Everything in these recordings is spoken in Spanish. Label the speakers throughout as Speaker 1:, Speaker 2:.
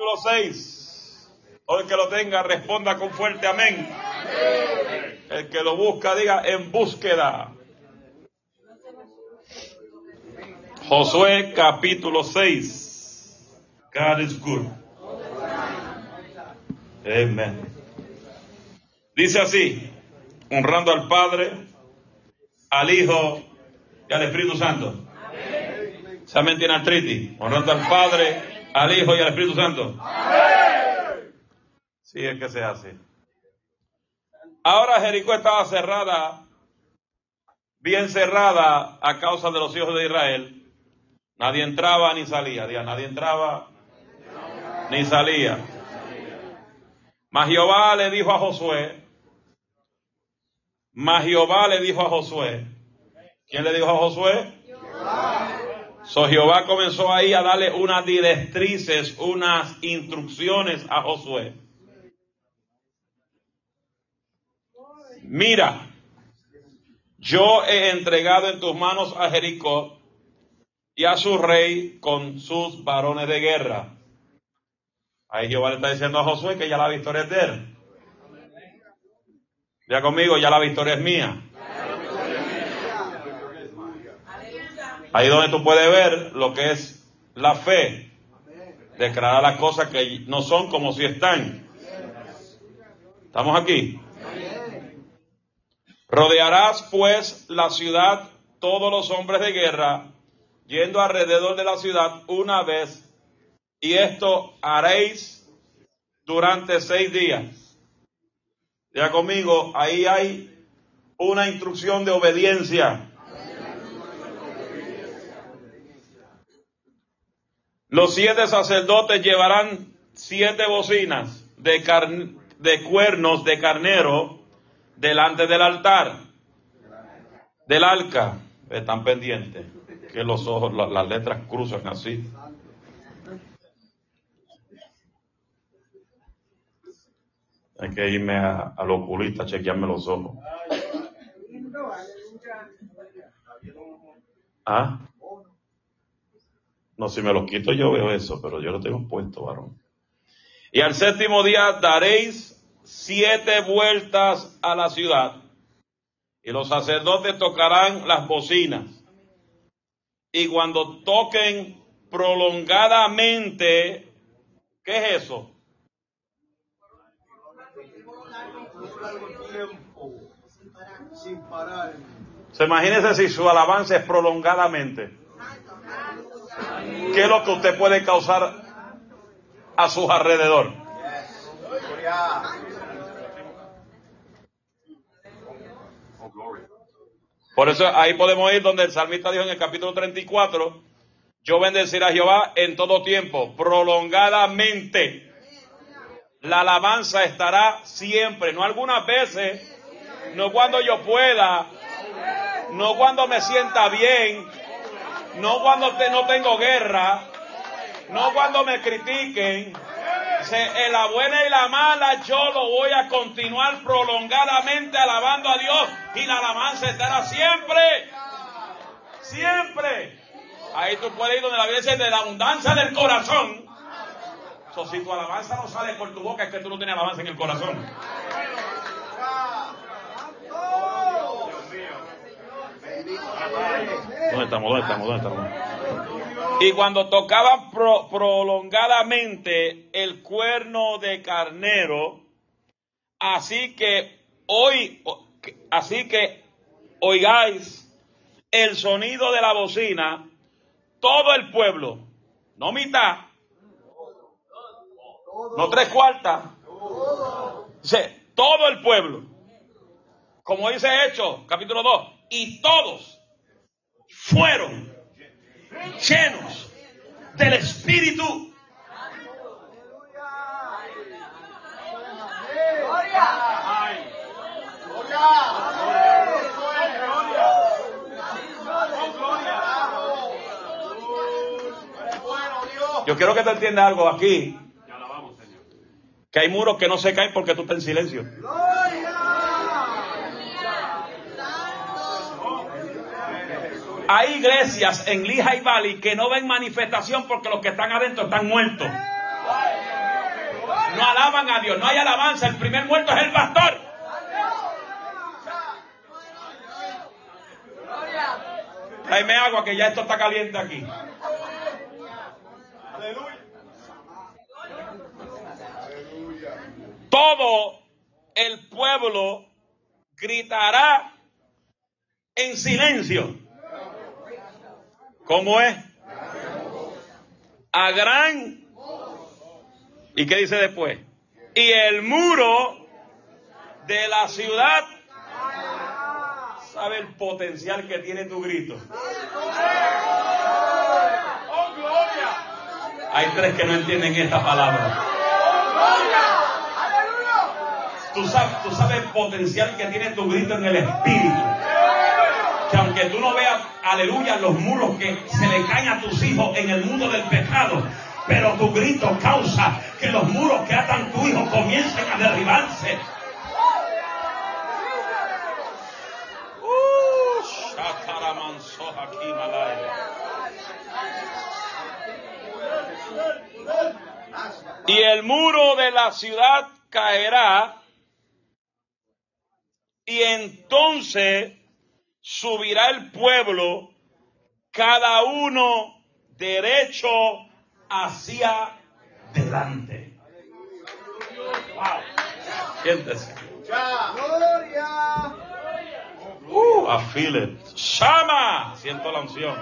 Speaker 1: capítulo 6. O el que lo tenga, responda con fuerte amén. El que lo busca, diga en búsqueda. Josué capítulo 6. God is good. Amen. Dice así, honrando al Padre, al Hijo y al Espíritu Santo. ¿Se tiene artritis? Honrando al Padre, al Hijo y al Espíritu Santo. Sí, es que se hace. Ahora Jericó estaba cerrada, bien cerrada a causa de los hijos de Israel. Nadie entraba ni salía. nadie entraba ni salía. Mas Jehová le dijo a Josué, mas Jehová le dijo a Josué, ¿quién le dijo a Josué? So Jehová comenzó ahí a darle unas directrices, unas instrucciones a Josué. Mira, yo he entregado en tus manos a Jericó y a su rey con sus varones de guerra. Ahí Jehová le está diciendo a Josué que ya la victoria es de él. Ya conmigo, ya la victoria es mía. Ahí donde tú puedes ver lo que es la fe. Declarar las cosas que no son como si están. ¿Estamos aquí? Rodearás pues la ciudad todos los hombres de guerra, yendo alrededor de la ciudad una vez, y esto haréis durante seis días. Ya conmigo, ahí hay una instrucción de obediencia. Los siete sacerdotes llevarán siete bocinas de, de cuernos de carnero delante del altar, del arca. Están pendientes que los ojos, las letras cruzan así. Hay que irme a, al oculista chequearme los ojos. ¿Ah? No, si me los quito yo veo eso, pero yo lo tengo puesto, varón. Y al séptimo día daréis siete vueltas a la ciudad y los sacerdotes tocarán las bocinas. Y cuando toquen prolongadamente, ¿qué es eso? Se imagínese si su alabanza es prolongadamente. ¿Qué es lo que usted puede causar a su alrededor? Por eso ahí podemos ir donde el salmista dijo en el capítulo 34, yo bendeciré a Jehová en todo tiempo, prolongadamente. La alabanza estará siempre, no algunas veces, no cuando yo pueda, no cuando me sienta bien, no cuando no tengo guerra, no cuando me critiquen, en la buena y la mala yo lo voy a continuar prolongadamente alabando a Dios y la alabanza estará siempre, siempre. Ahí tú puedes ir donde la Biblia dice de la abundancia del corazón. So, si tu alabanza no sale por tu boca es que tú no tienes alabanza en el corazón. ¿Dónde estamos? ¿Dónde estamos? ¿Dónde estamos? Y cuando tocaban prolongadamente el cuerno de carnero, así que hoy, así que oigáis el sonido de la bocina, todo el pueblo, no mitad, no tres cuartas, todo el pueblo, como dice Hechos, capítulo 2, y todos fueron llenos del Espíritu. Yo quiero que te entiendas algo aquí. Que hay muros que no se caen porque tú estás en silencio. Hay iglesias en Lehigh Valley que no ven manifestación porque los que están adentro están muertos. no alaban a Dios, no hay alabanza, el primer muerto es el pastor. Tráeme agua que ya esto está caliente aquí. Todo el pueblo gritará en silencio. ¿Cómo es? A gran. ¿Y qué dice después? Y el muro de la ciudad sabe el potencial que tiene tu grito. Hay tres que no entienden esta palabra. Tú sabes, tú sabes el potencial que tiene tu grito en el espíritu. Que aunque tú no veas, aleluya, los muros que se le caen a tus hijos en el mundo del pecado, pero tu grito causa que los muros que atan tu hijo comiencen a derribarse. Y el muro de la ciudad caerá y entonces subirá el pueblo, cada uno derecho hacia delante. Wow. Siéntese. Uh, I feel it. Shama. Siento la unción.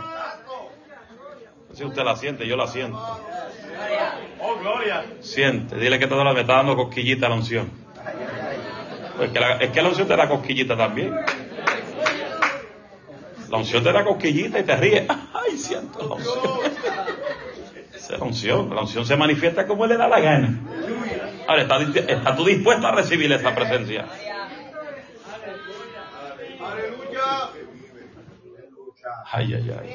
Speaker 1: Si usted la siente, yo la siento. Oh, gloria. Siente. Dile que toda la me está dando cosquillita la unción. Es que, la, es que la unción te da cosquillita también. La unción te da cosquillita y te ríe. Ay, siento la unción. Esa es la unción. La unción se manifiesta como le da la gana. Ahora, ¿estás, ¿estás tú dispuesto a recibir esa presencia? Ay, ay, ay.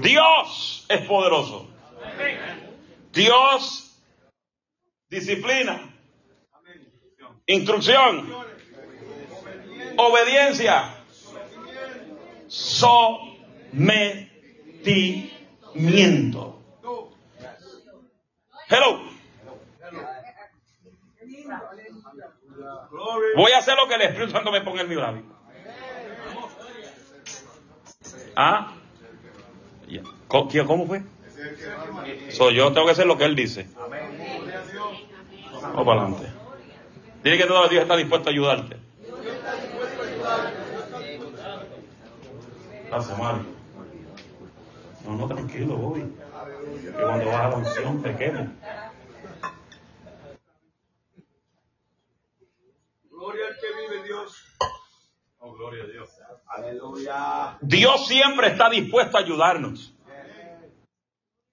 Speaker 1: Dios es poderoso. Dios disciplina. Instrucción. Obediencia. Sometimiento. Hello. Voy a hacer lo que el Espíritu Santo me ponga en mi labio. ¿Ah? ¿Cómo fue? So, yo tengo que hacer lo que él dice. Vamos para adelante. Dile que todo Dios está dispuesto a ayudarte. Gracias, Mario. No, no, tranquilo, voy. Que cuando vas a la unción te quemo. Gloria al que vive Dios. Oh, gloria a Dios. Aleluya. Dios siempre está dispuesto a ayudarnos.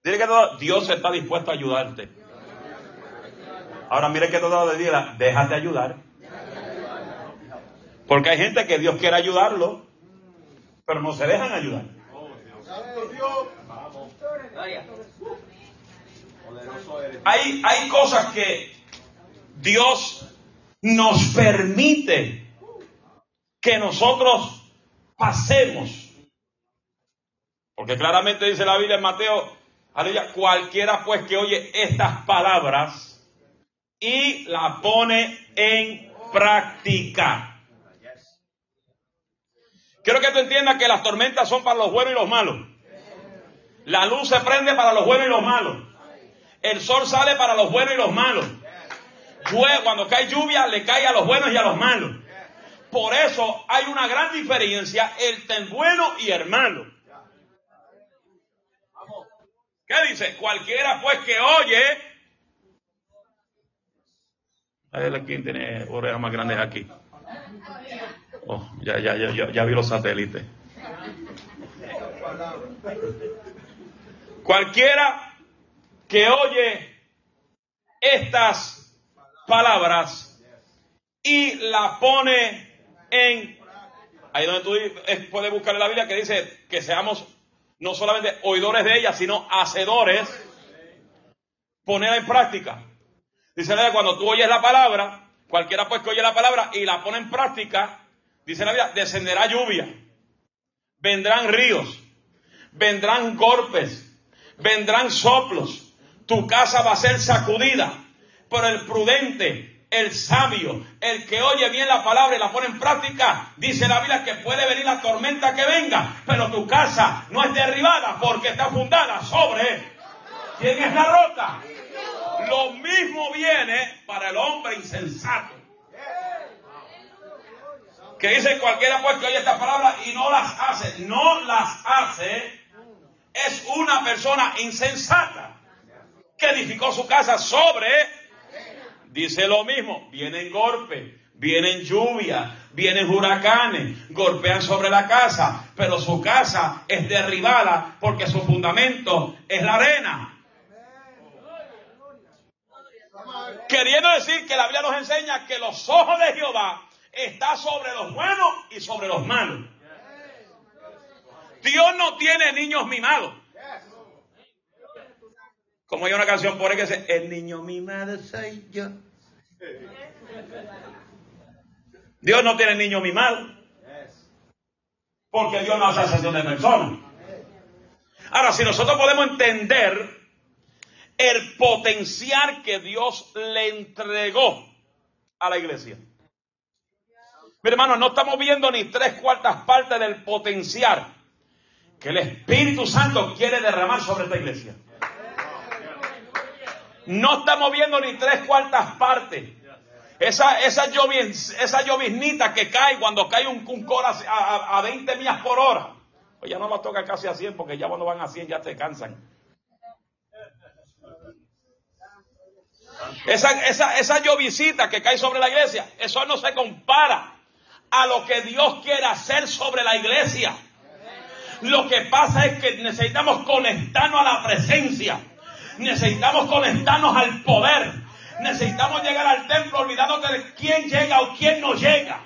Speaker 1: Dile que todo, Dios está dispuesto a ayudarte. Ahora mire que todo le diga, déjate ayudar. Porque hay gente que Dios quiere ayudarlo, pero no se dejan ayudar. Hay, hay cosas que Dios nos permite que nosotros pasemos. Porque claramente dice la Biblia en Mateo, aleluya, cualquiera pues que oye estas palabras y la pone en práctica. Quiero que tú entiendas que las tormentas son para los buenos y los malos. La luz se prende para los buenos y los malos. El sol sale para los buenos y los malos. Cuando cae lluvia, le cae a los buenos y a los malos. Por eso hay una gran diferencia entre el bueno y el malo. ¿Qué dice? Cualquiera pues que oye a ver quién tiene orejas más grandes aquí. Oh, ya, ya, ya, ya vi los satélites. Cualquiera que oye estas palabras y la pone en... Ahí donde tú puedes buscar en la Biblia que dice que seamos no solamente oidores de ella, sino hacedores, ponerla en práctica. Dice cuando tú oyes la palabra, cualquiera pues que oye la palabra y la pone en práctica, dice la Biblia, descenderá lluvia, vendrán ríos, vendrán golpes, vendrán soplos, tu casa va a ser sacudida, Pero el prudente, el sabio, el que oye bien la palabra y la pone en práctica, dice la Biblia que puede venir la tormenta que venga, pero tu casa no es derribada porque está fundada sobre quién es la roca. Lo mismo viene para el hombre insensato. Que dice cualquiera pues que oye esta palabra y no las hace. No las hace. Es una persona insensata que edificó su casa sobre. Dice lo mismo. Vienen golpes, vienen lluvias, vienen huracanes, golpean sobre la casa, pero su casa es derribada porque su fundamento es la arena. Queriendo decir que la Biblia nos enseña que los ojos de Jehová están sobre los buenos y sobre los malos. Dios no tiene niños mimados. Como hay una canción por ahí que dice, el niño mimado soy yo. Dios no tiene niños mimados. Porque Dios no hace asesión de personas. Ahora, si nosotros podemos entender el potencial que Dios le entregó a la iglesia. Mi hermano, no estamos viendo ni tres cuartas partes del potencial que el Espíritu Santo quiere derramar sobre esta iglesia. No estamos viendo ni tres cuartas partes. Esa, esa, esa lloviznita que cae cuando cae un, un a, a, 20 millas por hora. Pues ya no va toca casi a 100 porque ya cuando van a 100 ya te cansan. Esa, esa, esa que cae sobre la iglesia, eso no se compara a lo que Dios quiere hacer sobre la iglesia. Lo que pasa es que necesitamos conectarnos a la presencia. Necesitamos conectarnos al poder. Necesitamos llegar al templo olvidándote de quién llega o quién no llega.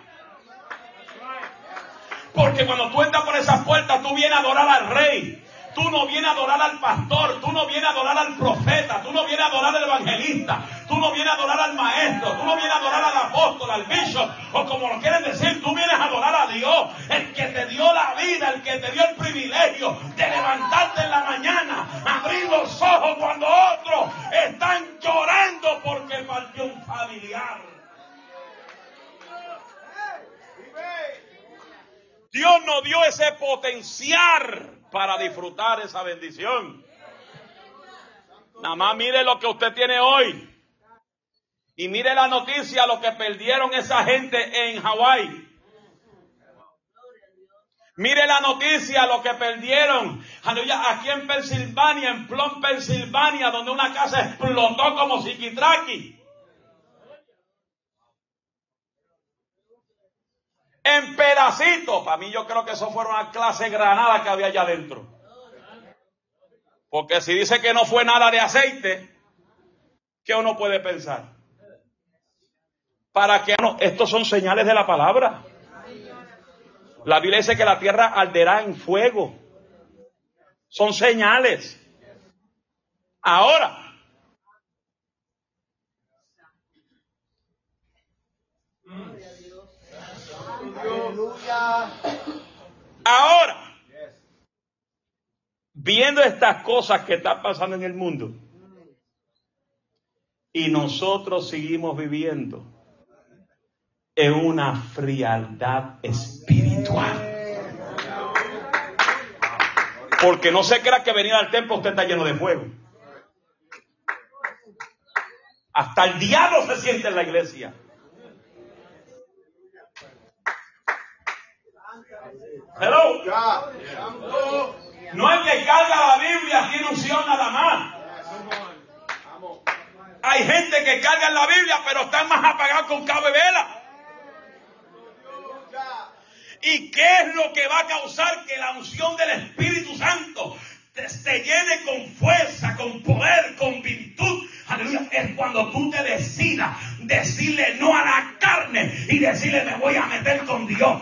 Speaker 1: Porque cuando tú entras por esa puerta, tú vienes a adorar al rey. Tú no vienes a adorar al pastor, tú no vienes a adorar al profeta, tú no vienes a adorar al evangelista, tú no vienes a adorar al maestro, tú no vienes a adorar al apóstol, al bishop, o como lo quieren decir, tú vienes a adorar a Dios, el que te dio la vida, el que te dio el privilegio de levantarte en la mañana, abrir los ojos cuando otros están llorando porque partió un familiar. Dios nos dio ese potencial para disfrutar esa bendición. Nada más mire lo que usted tiene hoy. Y mire la noticia, lo que perdieron esa gente en Hawái. Mire la noticia, lo que perdieron. Aquí en Pensilvania, en Plum, Pensilvania, donde una casa explotó como psiquitraqui. En pedacitos. Para mí yo creo que eso fue una clase granada que había allá adentro. Porque si dice que no fue nada de aceite, ¿qué uno puede pensar? Para que no, estos son señales de la palabra. La Biblia dice que la tierra arderá en fuego. Son señales. Ahora, Ahora, viendo estas cosas que están pasando en el mundo, y nosotros seguimos viviendo en una frialdad espiritual. Porque no se crea que venir al templo usted está lleno de fuego. Hasta el diablo se siente en la iglesia. Hello. No es que carga la Biblia tiene unción nada más. Hay gente que carga la Biblia, pero están más apagados con cabo y vela. ¿Y qué es lo que va a causar que la unción del Espíritu Santo te, te llene con fuerza, con poder, con virtud? Aleluya. Es cuando tú te decidas decirle no a la carne y decirle me voy a meter con Dios,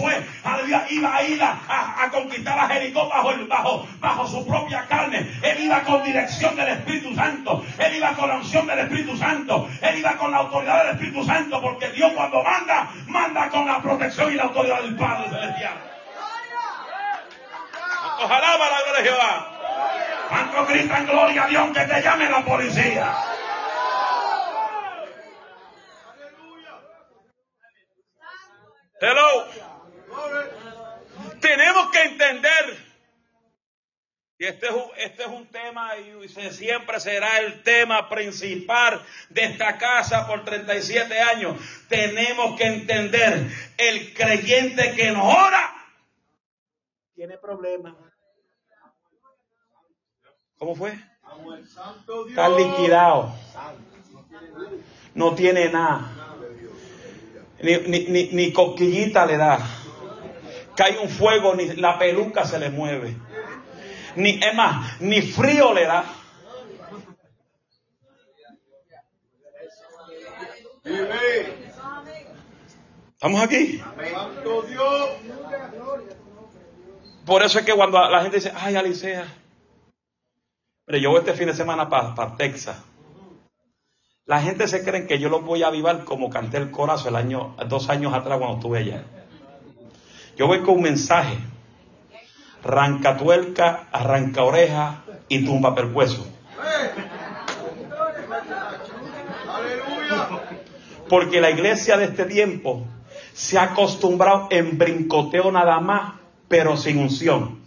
Speaker 1: Josué iba a ir a, conquistar a Jericó bajo, bajo, bajo su propia carne. Él iba con dirección del Espíritu Santo, él iba con la unción del Espíritu Santo, él iba con la autoridad del Espíritu Santo, porque Dios cuando manda, manda con la protección y la autoridad del Padre Celestial. Ojalá va la gloria de Jehová.
Speaker 2: ¿Cuántos gritan gloria a Dios que te llame la policía?
Speaker 1: Hello. Tenemos que entender y este es, un, este es un tema y siempre será el tema principal de esta casa por 37 años. Tenemos que entender, el creyente que no ora tiene problemas. ¿Cómo fue? Está liquidado. No tiene nada. Ni, ni, ni, ni coquillita le da. Cae un fuego, ni la peluca se le mueve ni, es más, ni frío le da. ¿Estamos aquí? Por eso es que cuando la gente dice, ay, Alicia, pero yo voy este fin de semana para Texas. La gente se cree que yo lo voy a avivar como canté el corazón el año, dos años atrás cuando estuve allá. Yo voy con un mensaje arranca tuerca, arranca oreja y tumba percueso. Porque la iglesia de este tiempo se ha acostumbrado en brincoteo nada más, pero sin unción.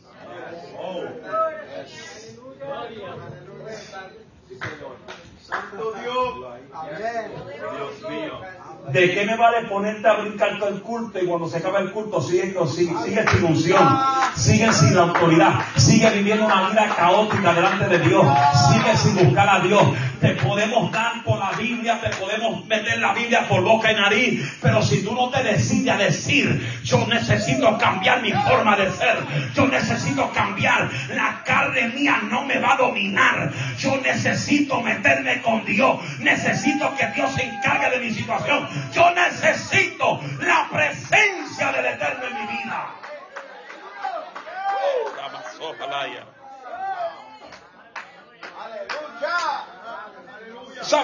Speaker 1: ¿De qué me vale ponerte a brincar todo el culto y cuando se acaba el culto sigue, sigue, sigue sin unción, sigue sin la autoridad, sigue viviendo una vida caótica delante de Dios, sigue sin buscar a Dios? Te podemos dar por la Biblia, te podemos meter la Biblia por boca y nariz, pero si tú no te decides a decir, yo necesito cambiar mi forma de ser, yo necesito cambiar, la carne mía no me va a dominar, yo necesito meterme con Dios, necesito que Dios se encargue de mi situación. Yo necesito la presencia del Eterno en mi vida.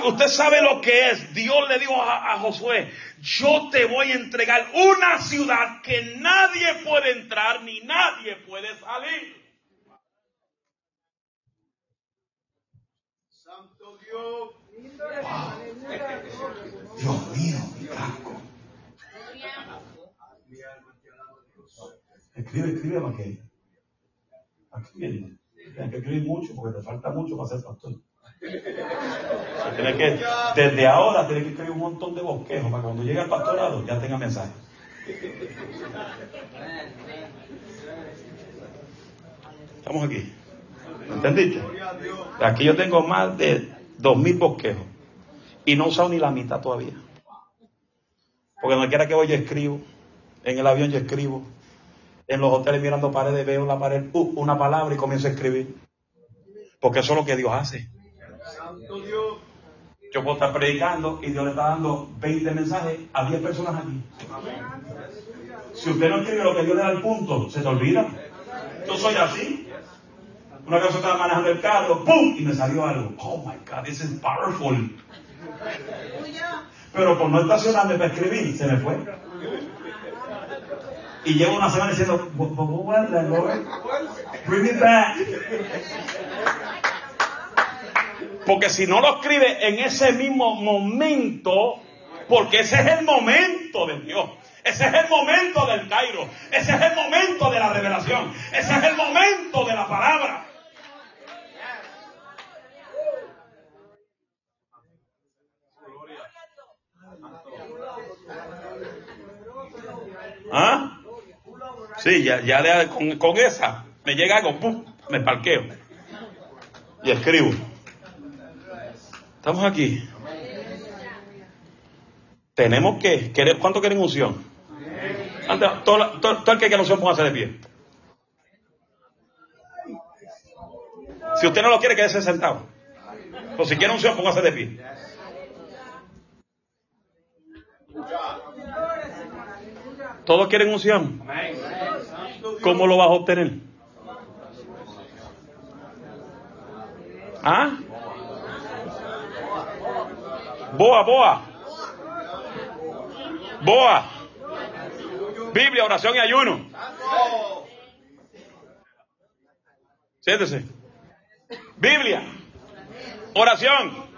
Speaker 1: usted sabe lo que es. Dios le dijo a, a, Josué, yo te voy a entregar una ciudad que nadie puede entrar ni nadie puede salir. Santo Dios. Dios mío, mi casco. Escribe, escribe, Maquey. Escribe. Tienes que escribir mucho porque te falta mucho para ser pastor. Tienes que, desde ahora tienes que escribir un montón de bosquejos para que cuando llegue al pastorado ya tenga mensaje. Estamos aquí. ¿Entendiste? Aquí yo tengo más de dos mil bosquejos. Y no he usado ni la mitad todavía. Porque no quiera que voy yo escribo. En el avión yo escribo. En los hoteles mirando paredes veo la pared, uh, una palabra y comienzo a escribir. Porque eso es lo que Dios hace. Yo puedo estar predicando y Dios le está dando 20 mensajes a 10 personas aquí. Si usted no escribe lo que Dios le da al punto, se te olvida. Yo soy así. Una vez yo estaba manejando el carro, ¡pum! Y me salió algo. Oh my God, this is powerful. Pero por no estacionarme para escribir, se me fue. Y llevo una semana diciendo, bring it back. Porque si no lo escribe en ese mismo momento, porque ese es el momento de Dios. Ese es el momento del Cairo. Ese es el momento de la revelación. Ese es el momento de la palabra. ¿Ah? Sí, ya, ya con, esa me llega algo, ¡pum! me parqueo y escribo. Estamos aquí. Tenemos que, ¿cuánto quieren unción? todo, todo, el que quiera unción, póngase de pie. Si usted no lo quiere, quédese sentado. O si quiere unción, póngase de pie. ¿Todos quieren unción? ¿Cómo lo vas a obtener? ¿Ah? Boa, boa. Boa. Biblia, oración y ayuno. Siéntese. Biblia. Oración.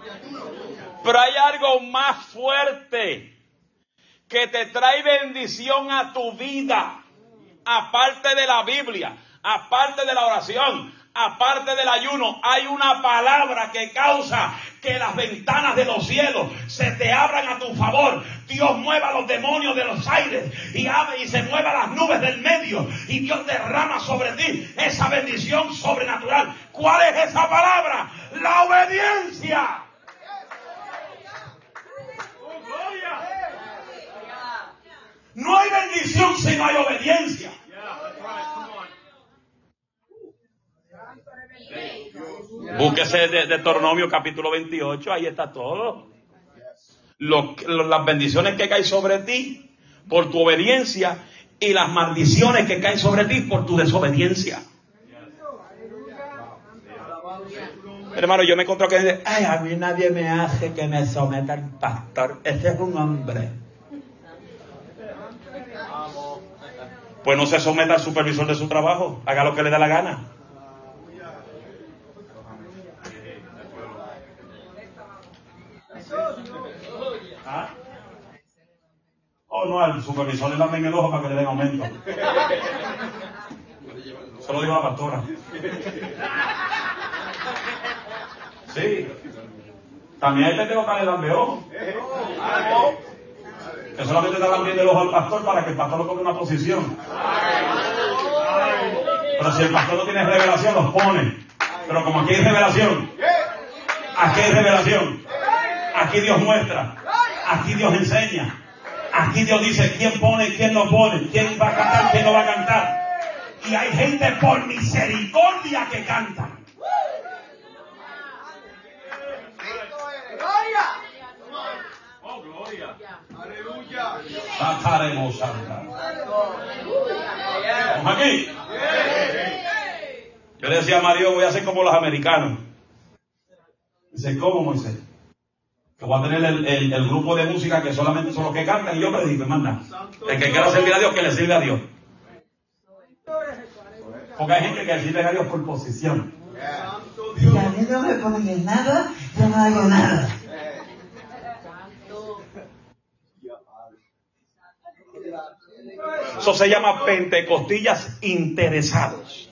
Speaker 1: Pero hay algo más fuerte que te trae bendición a tu vida, aparte de la Biblia, aparte de la oración, aparte del ayuno, hay una palabra que causa que las ventanas de los cielos se te abran a tu favor. Dios mueva los demonios de los aires y y se mueva las nubes del medio y Dios derrama sobre ti esa bendición sobrenatural. ¿Cuál es esa palabra? La obediencia. No hay bendición si no hay obediencia. Búsquese de, de Tornomio capítulo 28, ahí está todo. las bendiciones que caen sobre ti por tu obediencia y las maldiciones que caen sobre ti por tu desobediencia. Hermano, yo me encuentro que dice, ay, a mí nadie me hace que me someta al pastor. Ese es un hombre. Pues no se someta al supervisor de su trabajo. Haga lo que le da la gana. ¿Ah? Oh, no, al supervisor le dan en el ojo para que le den aumento. Eso lo dijo la pastora. Sí. También hay gente que le dan de ojo. Que solamente dan bien el ojo al pastor para que el pastor lo tome una posición. Pero si el pastor no tiene revelación, los pone. Pero como aquí hay revelación, aquí hay revelación. Aquí Dios muestra. Aquí Dios enseña. Aquí Dios dice quién pone, quién no pone, quién va a cantar, quién no va a cantar. Y hay gente por misericordia que canta. Gloria. Oh, gloria. Aleluya. Vamos aquí. Yo le decía a Mario, voy a hacer como los americanos. Dice, ¿cómo Moisés? que voy a tener el, grupo de música que solamente son los que cantan y yo predico, manda. El que quiera servir a Dios, que le sirve a Dios. Porque hay gente que sirve a Dios por posición.
Speaker 3: Si a mí no me ponen nada, yo no hago nada.
Speaker 1: Eso se llama pentecostillas interesados.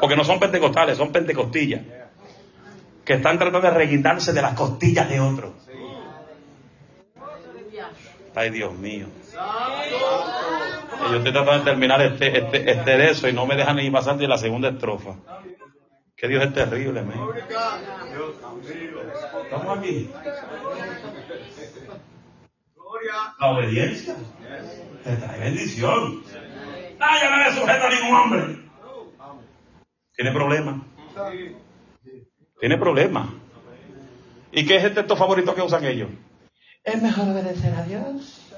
Speaker 1: Porque no son pentecostales, son pentecostillas que están tratando de reguindarse de las costillas de otro. Ay, Dios mío. yo estoy tratando de terminar este, este, este de eso y no me dejan ni pasar de la segunda estrofa. Que Dios es terrible. Estamos aquí. La obediencia te trae bendición. Nadie no le sujeta a ningún hombre. Tiene problemas. Tiene problemas. ¿Y qué es el texto favorito que usan ellos?
Speaker 3: Es mejor obedecer a Dios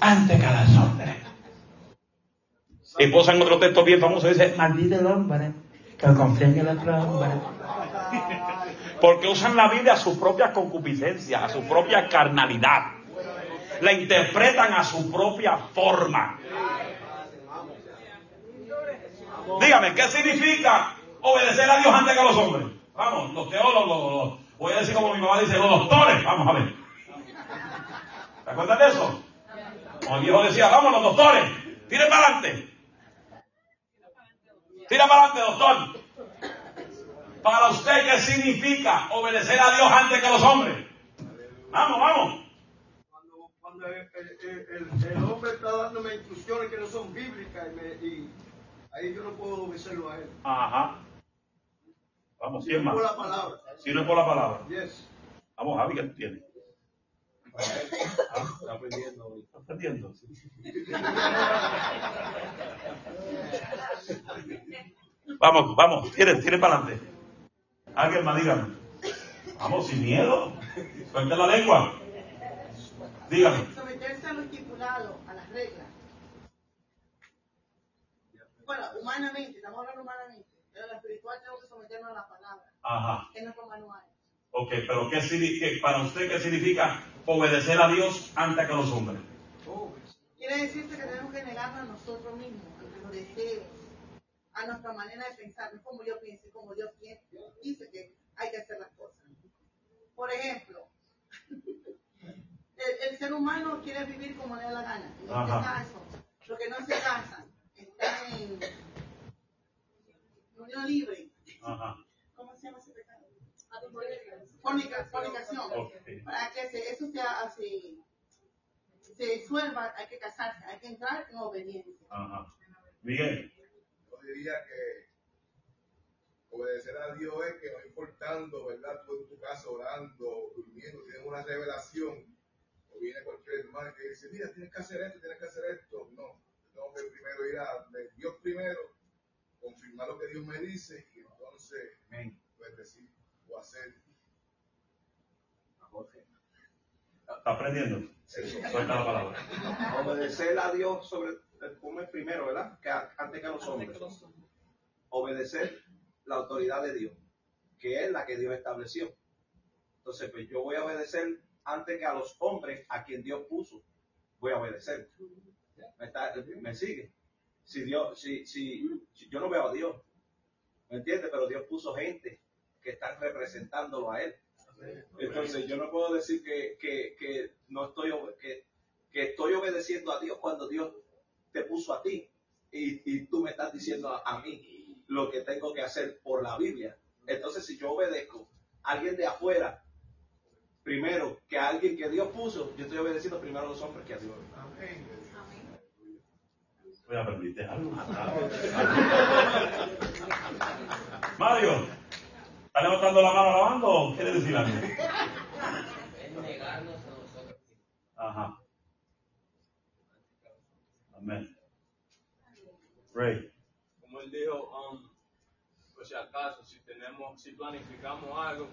Speaker 3: ante cada hombre.
Speaker 1: Y posan otro texto bien famoso, dice,
Speaker 3: maldito el hombre que confía en el otro hombre.
Speaker 1: Porque usan la Biblia a su propia concupiscencia, a su propia carnalidad. La interpretan a su propia forma. Dígame, ¿qué significa obedecer a Dios antes que a los hombres? Vamos, los teólogos, voy a decir como mi mamá dice, los doctores, vamos a ver. ¿Te acuerdas de eso? Como el decía, vamos los doctores, tire para adelante. Tira para adelante, doctor. Para usted, ¿qué significa obedecer a Dios antes que a los hombres? Vamos, vamos.
Speaker 4: Cuando, cuando el, hombre está dándome instrucciones que no son bíblicas y, y ahí yo no puedo obedecerlo a él.
Speaker 1: Ajá. Vamos, ¿quién más?
Speaker 4: Por la palabra.
Speaker 1: Si no es por la palabra.
Speaker 4: Yes.
Speaker 1: Vamos, Javi, ¿qué tiene? está aprendiendo. Está aprendiendo. vamos, vamos, tiene, tiene para adelante. Alguien más, dígame. Vamos, sin miedo. Suelta la lengua. Dígame.
Speaker 5: Someterse a lo estipulado, a las reglas. Bueno, humanamente, estamos hablando humanamente. Pero la espiritual tenemos que someternos a la palabra. Ajá. Que no es manual.
Speaker 1: Ok, pero ¿qué, para usted qué significa obedecer a Dios antes que a los hombres?
Speaker 5: Quiere decirte que tenemos que negarnos a nosotros mismos, a nuestros deseos, a nuestra manera de pensar, no como yo pienso, como Dios dice que hay que hacer las cosas. Por ejemplo, el, ser humano quiere vivir como le da la gana. En este caso, los que no se casan están en unión libre. ¿Cómo se llama ese pecado? Fornicación. Para que eso sea así, se disuelva, hay que casarse, hay que entrar en obediencia.
Speaker 1: Ajá. Miguel.
Speaker 6: Yo diría que obedecer a Dios es que no importando, ¿verdad? Tú en tu casa orando, durmiendo, tienes una revelación, viene cualquier hermano que dice, mira, tienes que hacer esto, tienes que hacer esto. No, tengo que primero ir a Dios primero, confirmar lo que Dios me dice y entonces, pues decir o hacer.
Speaker 1: ¿Está aprendiendo? Suelta la palabra.
Speaker 7: Obedecer a Dios sobre, como es primero, ¿verdad? Que antes que a los hombres. Obedecer la autoridad de Dios, que es la que Dios estableció. Entonces, pues yo voy a obedecer antes que a los hombres a quien Dios puso. Voy a obedecer. ¿Me, sigue? Si Dios, si, si, yo no veo a Dios, ¿me entiendes? Pero Dios puso gente que están representándolo a Él. Entonces yo no puedo decir que, que, que no estoy, que, que, estoy obedeciendo a Dios cuando Dios te puso a ti y, y tú me estás diciendo a mí lo que tengo que hacer por la Biblia. Entonces, si yo obedezco a alguien de afuera, primero que a alguien que Dios puso, yo estoy obedeciendo primero a los hombres que a Dios. Amén.
Speaker 1: Voy a aprenderte algo. Mario, ¿está levantando la mano alabando o quiere decir algo? Es negarnos a nosotros. Ajá. Amén. Ray
Speaker 8: como él dijo, um, pues si acaso, si tenemos, si planificamos algo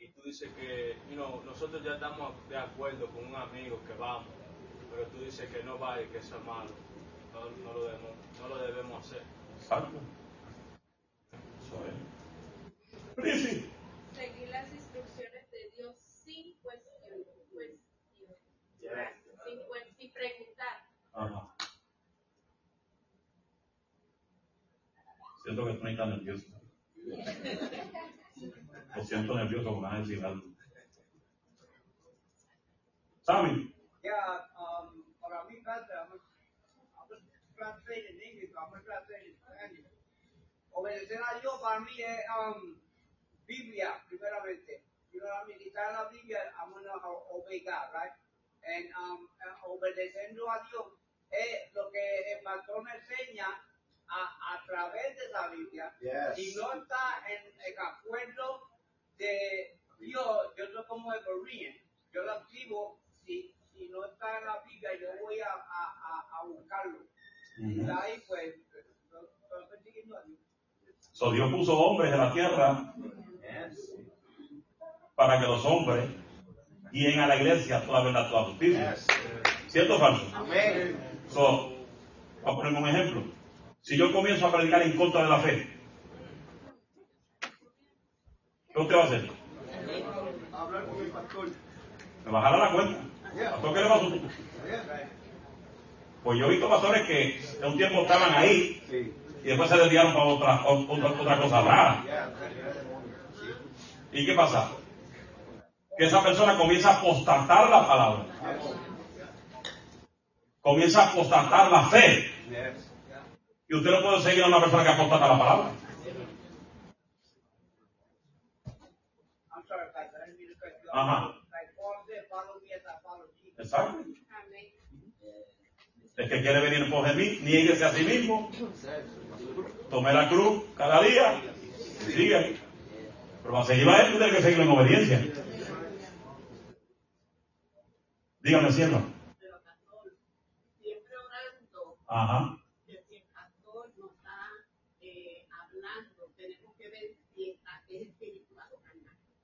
Speaker 8: y tú dices que, you know, nosotros ya estamos de acuerdo con un amigo que vamos, pero tú dices que no vaya, que eso es malo, no, no, lo, debemos, no lo debemos hacer. Exacto.
Speaker 9: Seguir las instrucciones de Dios sin cuestión, pues, sin, sin preguntar. Ajá.
Speaker 1: Siento que estoy tan nervioso. Lo siento nervioso con ganas de decir algo. Sammy.
Speaker 10: Yeah, um, para mí, Pastor, I'm going to translate in English, I'm going to translate in Spanish. Obedecer a Dios para mí es um, Biblia, primeramente. You know what I mean? Está en la Biblia, I'm going to obey God, right? And um, obedeciendo a Dios es lo que el pastor me enseña a, a través de la Biblia. Si no está en, el acuerdo de Dios, yo soy como el Berean, yo lo activo, si, si no está en la Biblia, yo voy a, a, a buscarlo. Y ahí pues, lo, estoy siguiendo a Dios.
Speaker 1: Dios puso hombres en la tierra para que los hombres guíen a la iglesia toda verdad, toda justicia. ¿Cierto o falso? Amén. So, vamos a poner un ejemplo. Si yo comienzo a predicar en contra de la fe, ¿qué usted va a hacer? Me bajará la cuenta. ¿Pastor qué le pasó? Pues yo he visto pastores que en un tiempo estaban ahí y después se desviaron para otra, otra, otra cosa rara. ¿Y qué pasa? Que esa persona comienza a apostatar la palabra. Comienza a apostatar la fe. Y usted no puede seguir a una persona que apostata la palabra. Ajá. Exacto. El que quiere venir por mí, nieguese a sí mismo. Tome la cruz cada día y sigue. Pero para seguir a él, tiene que seguirlo en obediencia. Dígame, cierra. Ajá.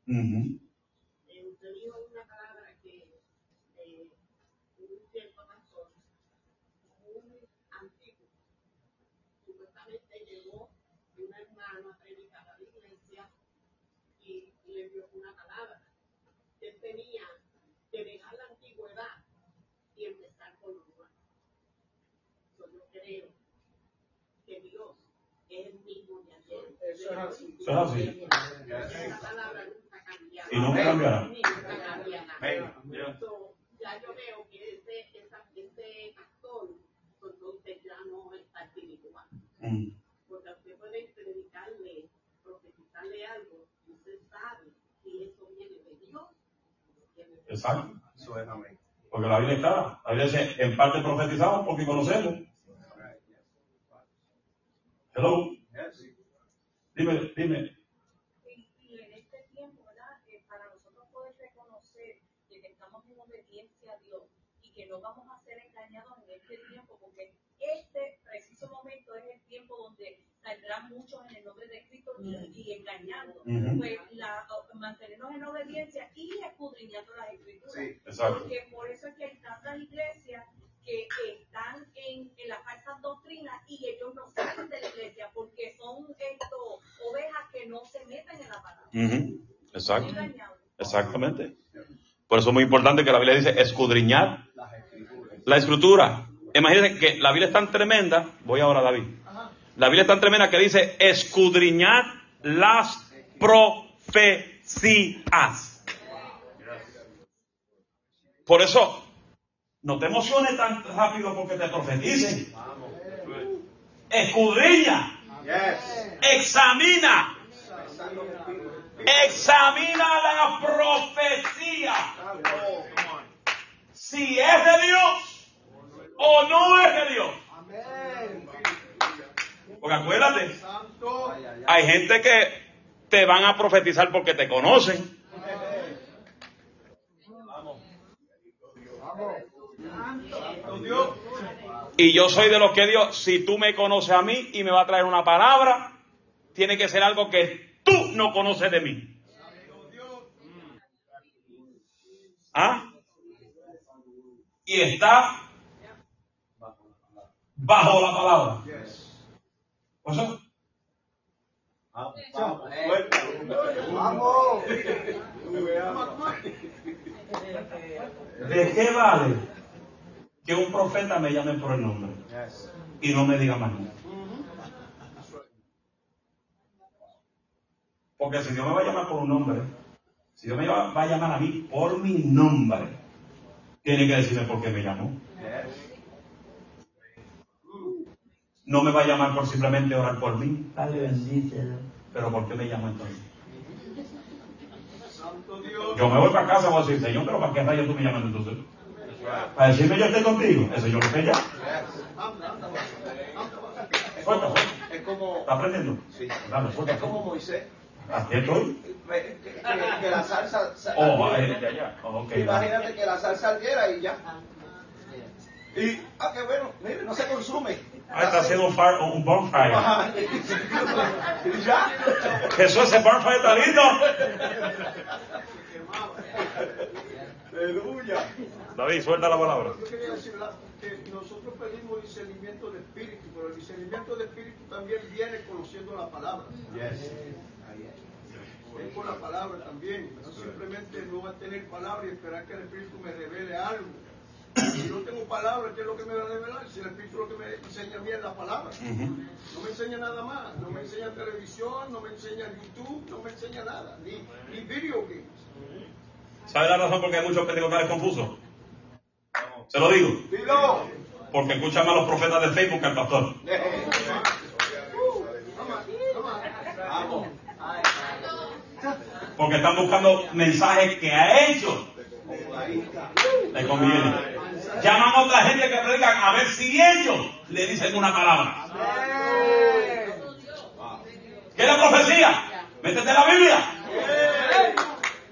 Speaker 9: Uh usted dijo una palabra que eh, un cierto pastor, muy antiguo, supuestamente llegó un hermano a predicar a la iglesia y, le dio una palabra. Él tenía que dejar la antigüedad y empezar con lo nuevo. creo que Dios es el mismo de ayer.
Speaker 10: Eso es así.
Speaker 3: Eso es así.
Speaker 9: Esa palabra nunca cambiará.
Speaker 3: Y nunca cambiará.
Speaker 9: Nunca cambiará. So, ya yo veo que ese, esa, ese pastor, entonces ya no está espiritual.
Speaker 3: Mm.
Speaker 9: Porque usted puede predicarle, profetizarle algo, usted sabe si eso viene de Dios. o viene de
Speaker 3: Exacto.
Speaker 7: Es amén.
Speaker 3: Porque la Biblia está. La Biblia dice, en parte profetizamos porque conocemos. Hello. Dime, dime.
Speaker 11: Y, y en tiempo, ¿verdad? Para nosotros poder reconocer de que estamos en obediencia a Dios y que no vamos a ser engañados en este tiempo, porque este preciso momento es el tiempo donde saldrán muchos en el nombre de Cristo y, y engañando. Pues la, mantenernos en obediencia y escudriñando las escrituras.
Speaker 7: Sí.
Speaker 3: Exacto.
Speaker 11: Porque por eso es que hay tantas iglesias que están en, en las falsas doctrinas y ellos no salen de la iglesia porque son esto, ovejas que no se meten en la palabra.
Speaker 1: Exacto. Exactamente. Por eso es muy importante que la Biblia dice escudriñar
Speaker 7: Las escrituras.
Speaker 1: la escritura. Imagínense que la Biblia es tan tremenda. Voy ahora, David. La Biblia es tan tremenda que dice escudriñar las profecías. Por eso, no te emociones tan rápido porque te profeticen. Escudriña, examina, examina la profecía. Si es de Dios o no es de Dios. Porque acuérdate, hay gente que te van a profetizar porque te conocen. Y yo soy de los que Dios, si tú me conoces a mí y me va a traer una palabra, tiene que ser algo que tú no conoces de mí. ¿Ah? Y está bajo la palabra.
Speaker 7: Vamos.
Speaker 4: Vamos.
Speaker 3: ¿de qué vale que un profeta me llame por el nombre y no me diga más nada? Porque si Dios me va a llamar por un nombre, si Dios me va a llamar a mí por mi nombre, tiene que decirme por qué me llamó.
Speaker 7: Yes.
Speaker 3: No me va a llamar por simplemente orar por mí,
Speaker 12: Padre, bendícelo.
Speaker 3: pero ¿por qué me llamó entonces?
Speaker 4: Santo Dios.
Speaker 3: Yo me voy para casa y voy a decir, Señor, pero ¿para qué rayos tú me llamas entonces? Para decirme yo estoy contigo. El Señor está allá.
Speaker 4: Anda, anda, anda.
Speaker 3: Suelta, suelta.
Speaker 7: Es como,
Speaker 3: ¿Está aprendiendo?
Speaker 7: sí.
Speaker 3: Dale, suelta.
Speaker 7: es como Moisés.
Speaker 3: Aquí estoy.
Speaker 7: Que, que- que la salsa. sa-
Speaker 3: Oh. Oh.
Speaker 7: Imagínate que la salsa ardiera y ya. Y, ah, qué bueno, mire, no se consume.
Speaker 3: Ah, está haciendo un, fire- un bonfire.
Speaker 7: Ya.
Speaker 3: Jesús, ese bonfire está lindo.
Speaker 7: Aleluya.
Speaker 1: David, suelta la palabra.
Speaker 4: Yo quería decir que nosotros pedimos discernimiento de espíritu, pero el discernimiento de espíritu también viene conociendo la palabra.
Speaker 7: Yes.
Speaker 4: Es por la palabra también. No simplemente no va a tener palabra y esperar que el espíritu me revele algo. No tengo palabra, ¿qué es lo que me va a revelar? Si el espíritu lo que me enseña a mí es la palabra. No me enseña nada más. No me enseña televisión, no me enseña YouTube, no me enseña nada. Ni, ni video games.
Speaker 1: ¿Sabe la razón por qué hay muchos pentecostales confusos? Se lo digo.
Speaker 7: Dilo.
Speaker 1: Porque escuchan más los profetas de Facebook que al pastor.
Speaker 3: Porque están buscando mensajes que a ellos les conviene. Llaman a otra gente que predican a ver si ellos le dicen una palabra. ¿Qué es la profecía? Métete la Biblia.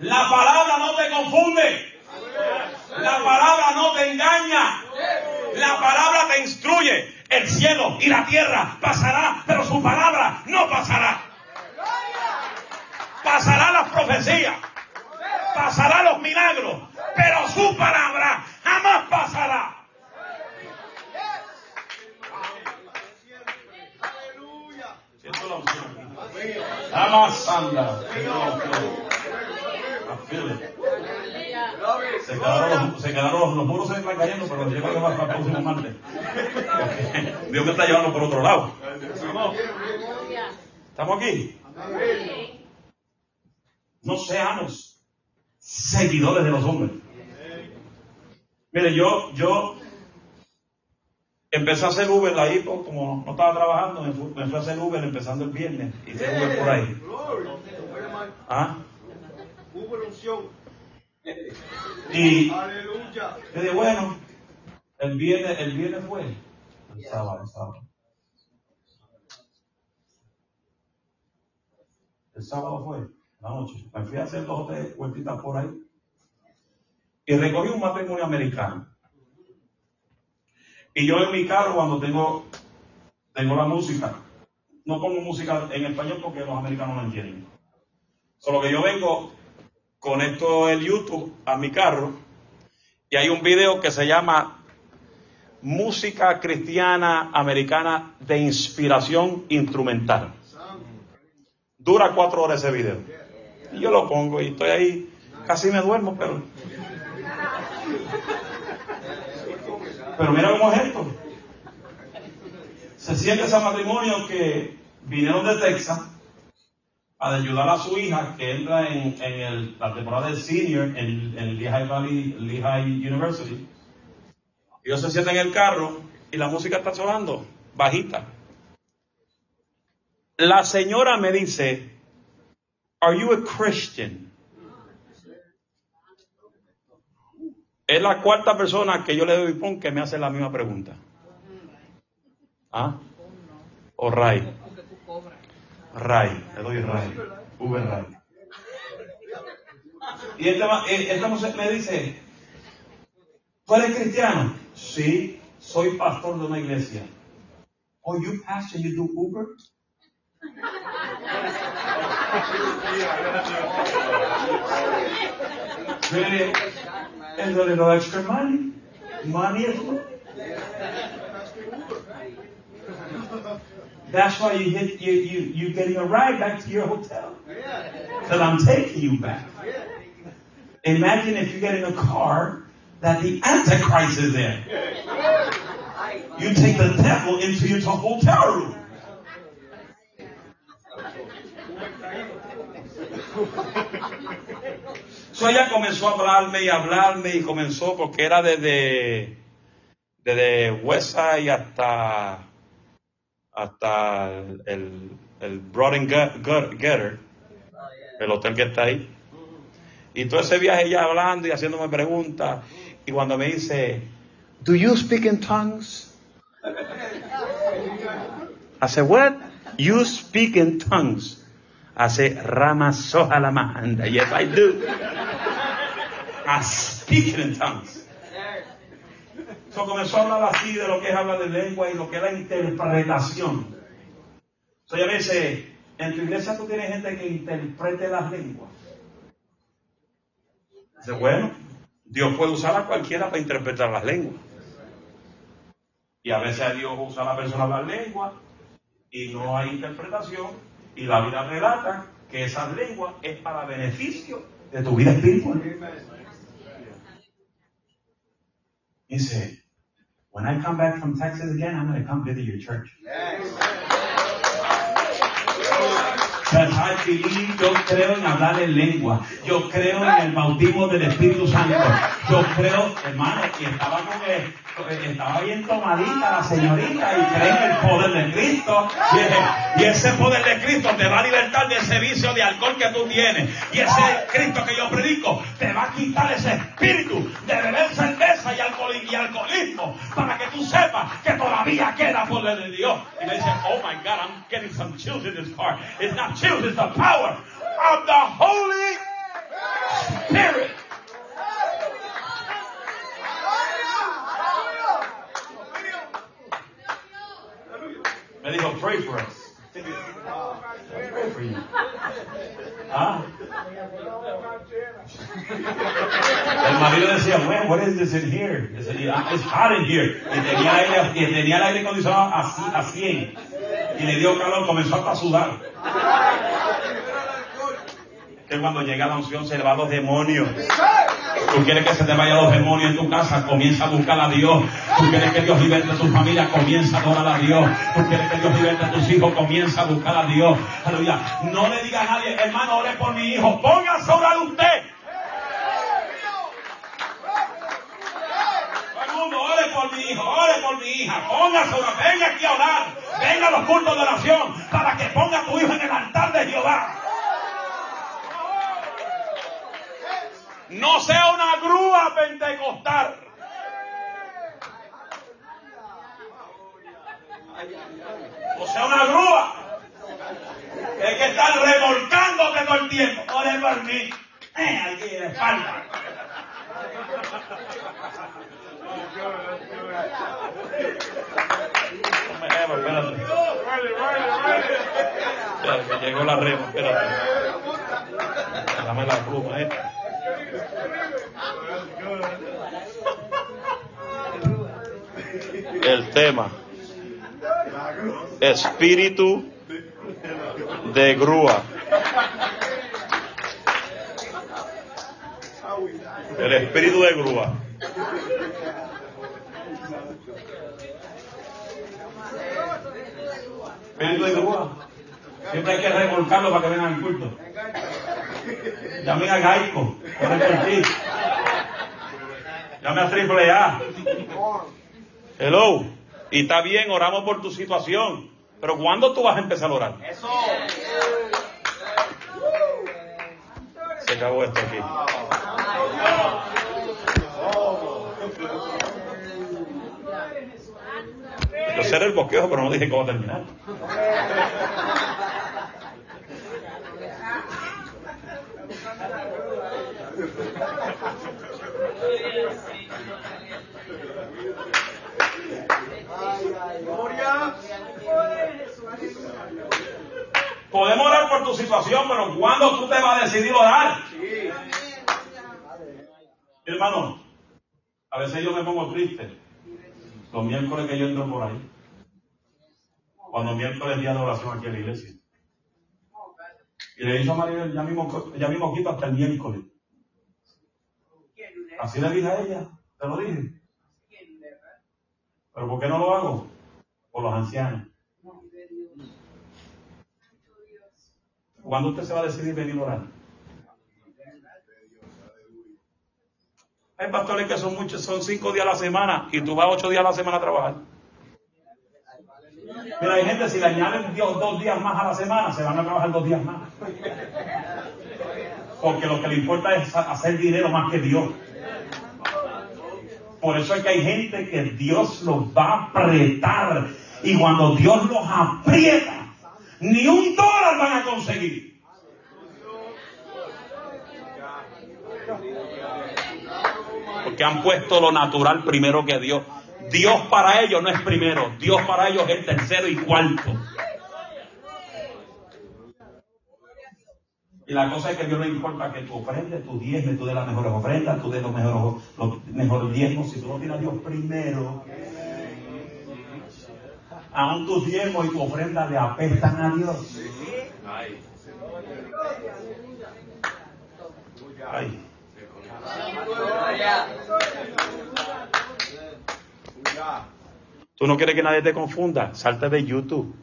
Speaker 3: La palabra no te confunde. La palabra no te engaña.
Speaker 1: La palabra te instruye. El cielo y la tierra pasará, pero su palabra no pasará. Pasará las profecías, pasará los milagros, pero su palabra jamás pasará.
Speaker 3: Anda. Se quedaron, los, se quedaron los, los muros se están cayendo, pero creo que para el próximo martes.
Speaker 1: Dios me está llevando por otro lado. ¿Estamos aquí? No seamos seguidores de los hombres. Mire, yo, yo empecé a hacer Uber ahí, pues, como no estaba trabajando, me fui, me fui a hacer Uber empezando el viernes. Hice Uber por ahí. ¿Ah? Y yo dije, bueno, el viernes, el viernes fue. El sábado, el sábado. El sábado fue, la noche. Me fui a hacer dos o tres vueltitas por ahí. Y recogí un matrimonio americano. Y yo en mi carro, cuando tengo, tengo la música, no pongo música en español porque los americanos no entienden. Solo que yo vengo, conecto el YouTube a mi carro y hay un video que se llama Música Cristiana Americana de Inspiración Instrumental. Dura cuatro horas ese video. Y yo lo pongo y estoy ahí, casi me duermo, pero... Pero mira cómo es esto. Se siente ese matrimonio que vinieron de Texas a ayudar a su hija que entra en, en la temporada del senior en, en Lehigh Valley, Lehigh University. Ellos se sientan en el carro y la música está sonando bajita. La señora me dice, Are you a Christian? Es la cuarta persona que yo le doy pon que me hace la misma pregunta. ¿Ah? O Ray. Ray, le doy Ray. V Ray. Y esta, eh, esta mujer me dice, ¿tú eres cristiano? Sí, soy pastor de una iglesia. Oh, you pastor, you do Uber? Is there a little extra money? Money is money. That's why you hit you you you getting a ride back to your hotel. Because I'm taking you back. Imagine if you get in a car that the Antichrist is in. You take the devil into your hotel room. So ella comenzó a hablarme y hablarme y comenzó porque era desde, desde Westside hasta, hasta el, el Broad and Getter, el hotel que está ahí. Y todo ese viaje ella hablando y haciéndome preguntas. Y cuando me dice, Do you speak in tongues? I said, What? You speak in tongues. I said. Yes, I do. I speak in comenzó a hablar así de lo que es hablar de lengua y lo que es la interpretación. So ella me dice, en tu iglesia tú tienes gente que interprete las lenguas. Dice, bueno, Dios puede usar a cualquiera para interpretar las lenguas. Y a veces Dios usa a la persona las lenguas y no hay interpretación. Y la vida relata que esas lenguas es para beneficio de tu vida espiritual. Dice, when I come back from Texas again, I'm going to come visit your church. Because Believe, yo creo en hablar en lengua. Yo creo en el bautismo del Espíritu Santo. Yo creo, hermano, que estaba con el- estaba bien tomadita la señorita y cree en el poder de Cristo. Y ese, y ese poder de Cristo te va a libertar de ese vicio de alcohol que tú tienes. Y ese Cristo que yo predico te va a quitar ese espíritu de beber cerveza y, alcohol, y alcoholismo para que tú sepas que todavía queda poder de Dios. Y me dice, oh my God, I'm getting some chills in this car. It's not chills, it's the power of the Holy Spirit. Me dijo, pray for us. Pray for you. Ah. El marido decía, bueno, what is this in here? "Ah, It's hot in here. Y tenía el aire acondicionado a 100. Y le dio calor, comenzó hasta a sudar. Que cuando llega la unción se le van los demonios. Tú quieres que se te vayan los demonios en tu casa, comienza a buscar a Dios. Tú quieres que Dios liberte a tu familia, comienza a adorar a Dios. Tú quieres que Dios liberte a tus hijos, comienza a buscar a Dios. Aleluya. No le diga a nadie, hermano, ore por mi hijo. Póngase a orar usted. Ore por mi hijo, ore por mi hija. Póngase. Venga aquí a orar. Venga a los cultos de oración para que ponga a tu hijo en el altar de Jehová. No sea una grúa pentecostal. No sea una grúa. Es que están remolcándote todo el tiempo. Ore por mí. Eh, aquí de espalda. Espérate. Llegó la rema, espérate. Dame la pluma esta.
Speaker 7: El tema. Espíritu de grúa. El espíritu de grúa.
Speaker 1: Grúa. Siempre hay que remolcarlo para que vengan al culto. Llame a Gaico. por ti. Llame a Triple A.
Speaker 7: Hello. Y está bien, oramos por tu situación. Pero ¿cuándo tú vas a empezar a orar?
Speaker 13: Eso.
Speaker 7: Se acabó esto aquí. Seré el bosquejo, pero no dije cómo terminar.
Speaker 1: Podemos orar por tu situación, pero ¿cuándo tú te vas a decidir orar? Hermano, a veces yo me pongo triste. Los miércoles que yo entro por ahí. Cuando miércoles es día de oración aquí en la iglesia. Y le dicho a María, ya mismo, ya mismo quito hasta el miércoles. Así le dije a ella, te lo dije. ¿Pero por qué no lo hago? Por los ancianos. ¿Cuándo usted se va a decidir venir a orar? Hay pastores que son muchos, son cinco días a la semana y tú vas ocho días a la semana a trabajar. Pero hay gente, si le añaden Dios dos días más a la semana, se van a trabajar dos días más. Porque lo que le importa es hacer dinero más que Dios. Por eso es que hay gente que Dios los va a apretar. Y cuando Dios los aprieta, ni un dólar van a conseguir.
Speaker 7: Porque han puesto lo natural primero que Dios. Dios para ellos no es primero. Dios para ellos es tercero y cuarto.
Speaker 1: Y la cosa es que Dios no importa que tú ofrendes, tu diezme, tú des las mejores ofrendas, tú des los mejores, los mejores diezmos, si tú no tienes a Dios primero. Aún tus diezmos y tu ofrenda le apestan a Dios. Ay.
Speaker 7: Tú no quieres que nadie te confunda, salte de YouTube.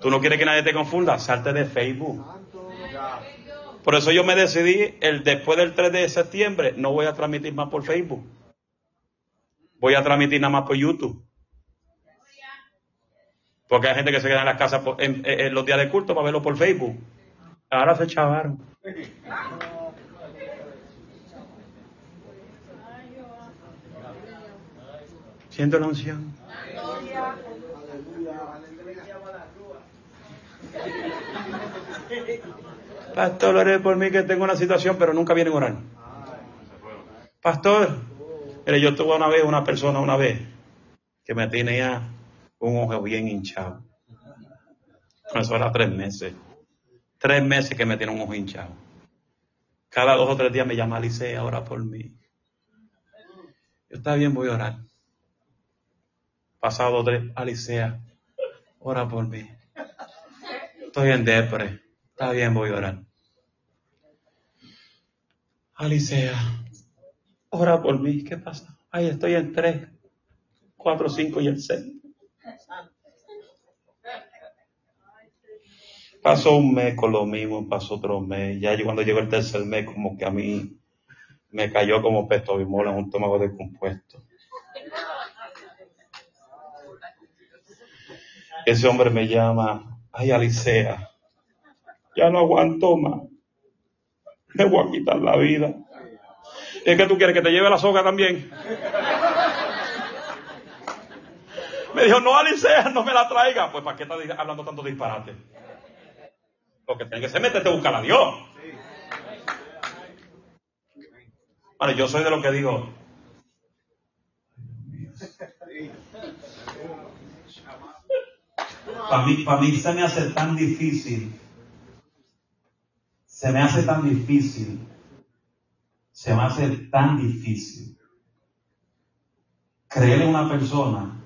Speaker 7: Tú no quieres que nadie te confunda, salte de Facebook. Por eso yo me decidí, el después del 3 de septiembre, no voy a transmitir más por Facebook. Voy a transmitir nada más por YouTube. Porque hay gente que se queda en las casas por- en, los días de culto para verlo por Facebook. Ahora se chavaron. Siento la unción. Pastor, ore por mí que tengo una situación, pero nunca vienen a orar. Pastor, mire, yo tuve una vez una persona una vez que me tenía un ojo bien hinchado. Eso era tres meses. Tres meses que me tiene un ojo hinchado. Cada dos o tres días me llama Alicia, ora por mí. Yo está bien, voy a orar. Pasado tres, Alicia, ora por mí. Estoy en depre. Está bien, voy a orar.
Speaker 14: Alicia, ora por mí. ¿Qué pasa? Ay, estoy en 3, 4, 5 y el 6. Pasó un mes con lo mismo, pasó otro mes. Ya yo cuando llegó el tercer mes, como que a mí me cayó como pesto bimola en un estómago descompuesto. Ese hombre me llama, ay Alicea, ya no aguanto más. Me voy a quitar la vida. ¿Es que tú quieres que te lleve la soga también? Me dijo, no Alicea, no me la traiga. Pues ¿para qué estás hablando tanto disparate? Porque tiene que ser métete a buscar a Dios. Bueno, yo soy de lo que digo.
Speaker 1: Para mí, para mí se me hace tan difícil. Se me hace tan difícil. Se me hace tan difícil. Creerle a una persona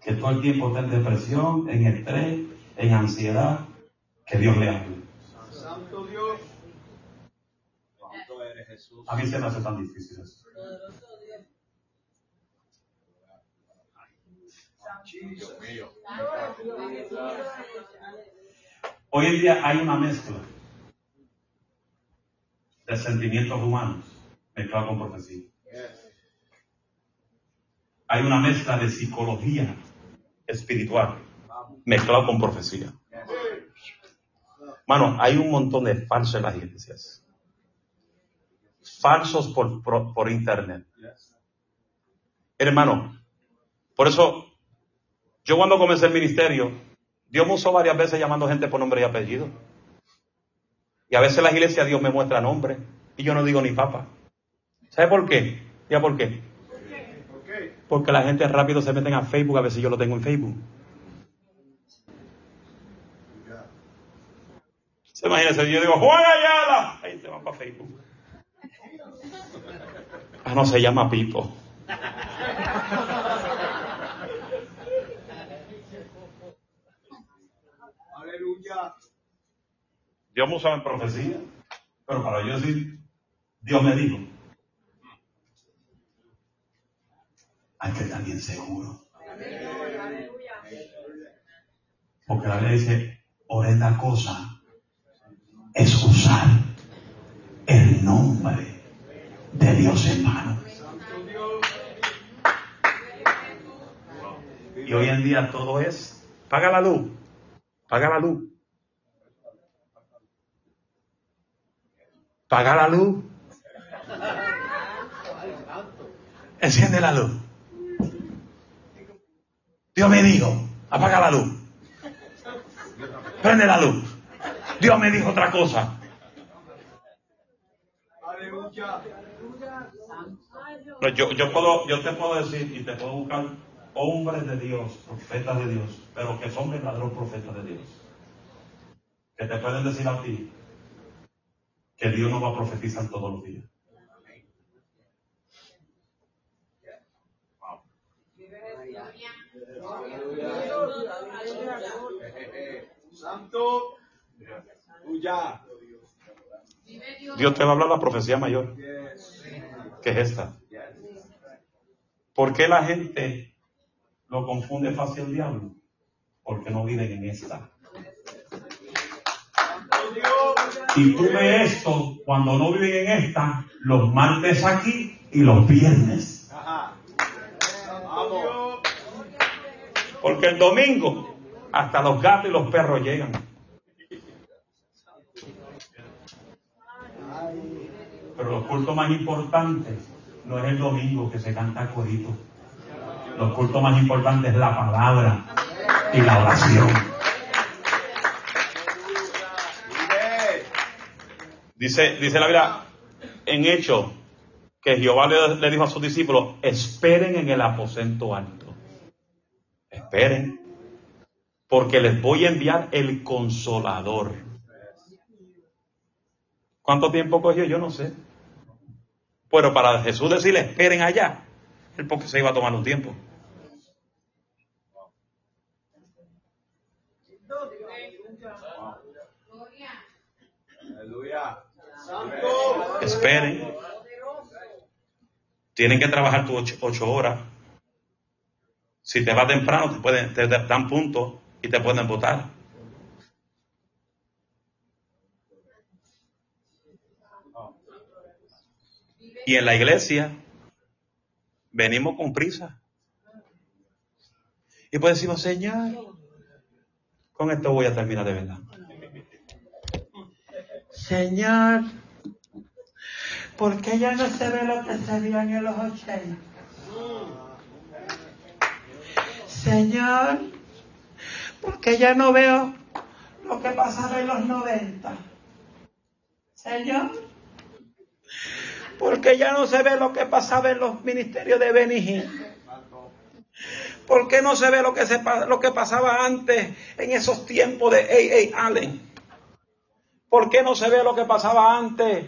Speaker 1: que todo el tiempo está en depresión, en estrés, en ansiedad, que Dios le hable.
Speaker 4: Santo Dios.
Speaker 7: ¿Cuánto eres Jesús?
Speaker 1: A mí se me hace tan difícil eso.
Speaker 11: Dios mío.
Speaker 1: Hoy en día hay una mezcla de sentimientos humanos mezclado con profecía. Hay una mezcla de psicología espiritual mezclado con profecía. Mano, hay un montón de falsos en las iglesias. Falsos por, por, por internet. Hermano, por eso yo cuando comencé el ministerio, Dios me usó varias veces llamando gente por nombre y apellido. Y a veces en la iglesia Dios me muestra nombre y yo no digo ni papa. ¿Sabe por qué? ¿Ya por qué? Porque la gente rápido se meten a Facebook a si yo lo tengo en Facebook. Se imagínense, yo digo, Juan Ayala. Ahí se van para Facebook. Ah, no, se llama Pipo. Dios me usaba en profecía, pero para yo decir, Dios me dijo, hay que estar bien seguro. Porque la Biblia dice, por esta cosa es usar el nombre de Dios en vano. Y hoy en día todo es, paga la luz, paga la luz. Paga la luz. Enciende la luz. Dios me dijo, apaga la luz. Prende la luz. Dios me dijo otra cosa. Pero yo, yo puedo, yo te puedo decir y te puedo buscar hombres de Dios, profetas de Dios, pero que son verdaderos profetas de Dios. Que te pueden decir a ti que Dios no va a profetizar todos los días.
Speaker 4: Santo.
Speaker 1: Dios te va a hablar la profecía mayor, que es esta. ¿Por qué la gente lo confunde fácil el diablo? Porque no viven en esta. Y tú ves esto cuando no viven en esta, los martes aquí y los viernes. Porque el domingo hasta los gatos y los perros llegan. Pero los cultos más importantes no es el domingo que se canta corito. Los cultos más importantes es la palabra y la oración. Dice, dice la Biblia en hecho que Jehová le, dijo a sus discípulos, esperen en el aposento alto. Esperen, porque les voy a enviar el consolador. ¿Cuánto tiempo cogió? Yo no sé. Pero para Jesús decirle esperen allá, él porque se iba a tomar un tiempo.
Speaker 7: Aleluya.
Speaker 4: Santo.
Speaker 1: Esperen. Tienen que trabajar tus ocho, horas. Si te vas temprano, te, pueden, te dan puntos y te pueden votar. Y en la iglesia venimos con prisa. Y pues decimos, Señor, con esto voy a terminar de verdad. Señor, ¿por qué ya no se ve lo que se veía en los 80? Señor, ¿por qué ya no veo lo que pasaba en los 90? Señor, ¿por qué ya no se ve lo que pasaba en los ministerios de Benijín? ¿Por qué no se ve lo que, se, lo que pasaba antes en esos tiempos de A.A. Allen? ¿Por qué no se ve lo que pasaba antes,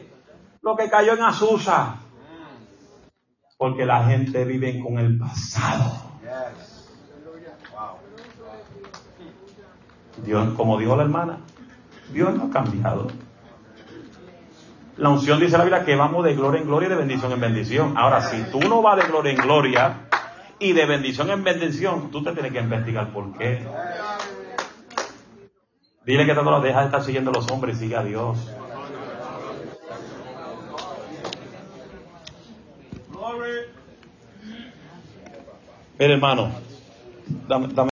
Speaker 1: lo que cayó en Azusa? Porque la gente vive con el pasado. Dios, como dijo la hermana, Dios no ha cambiado. La unción dice la Biblia que vamos de gloria en gloria y de bendición en bendición. Ahora, si tú no vas de gloria en gloria y de bendición en bendición, tú te tienes que investigar por qué. Dile que te lo deja de estar siguiendo a los hombres y sigue a Dios. Mira, hermano,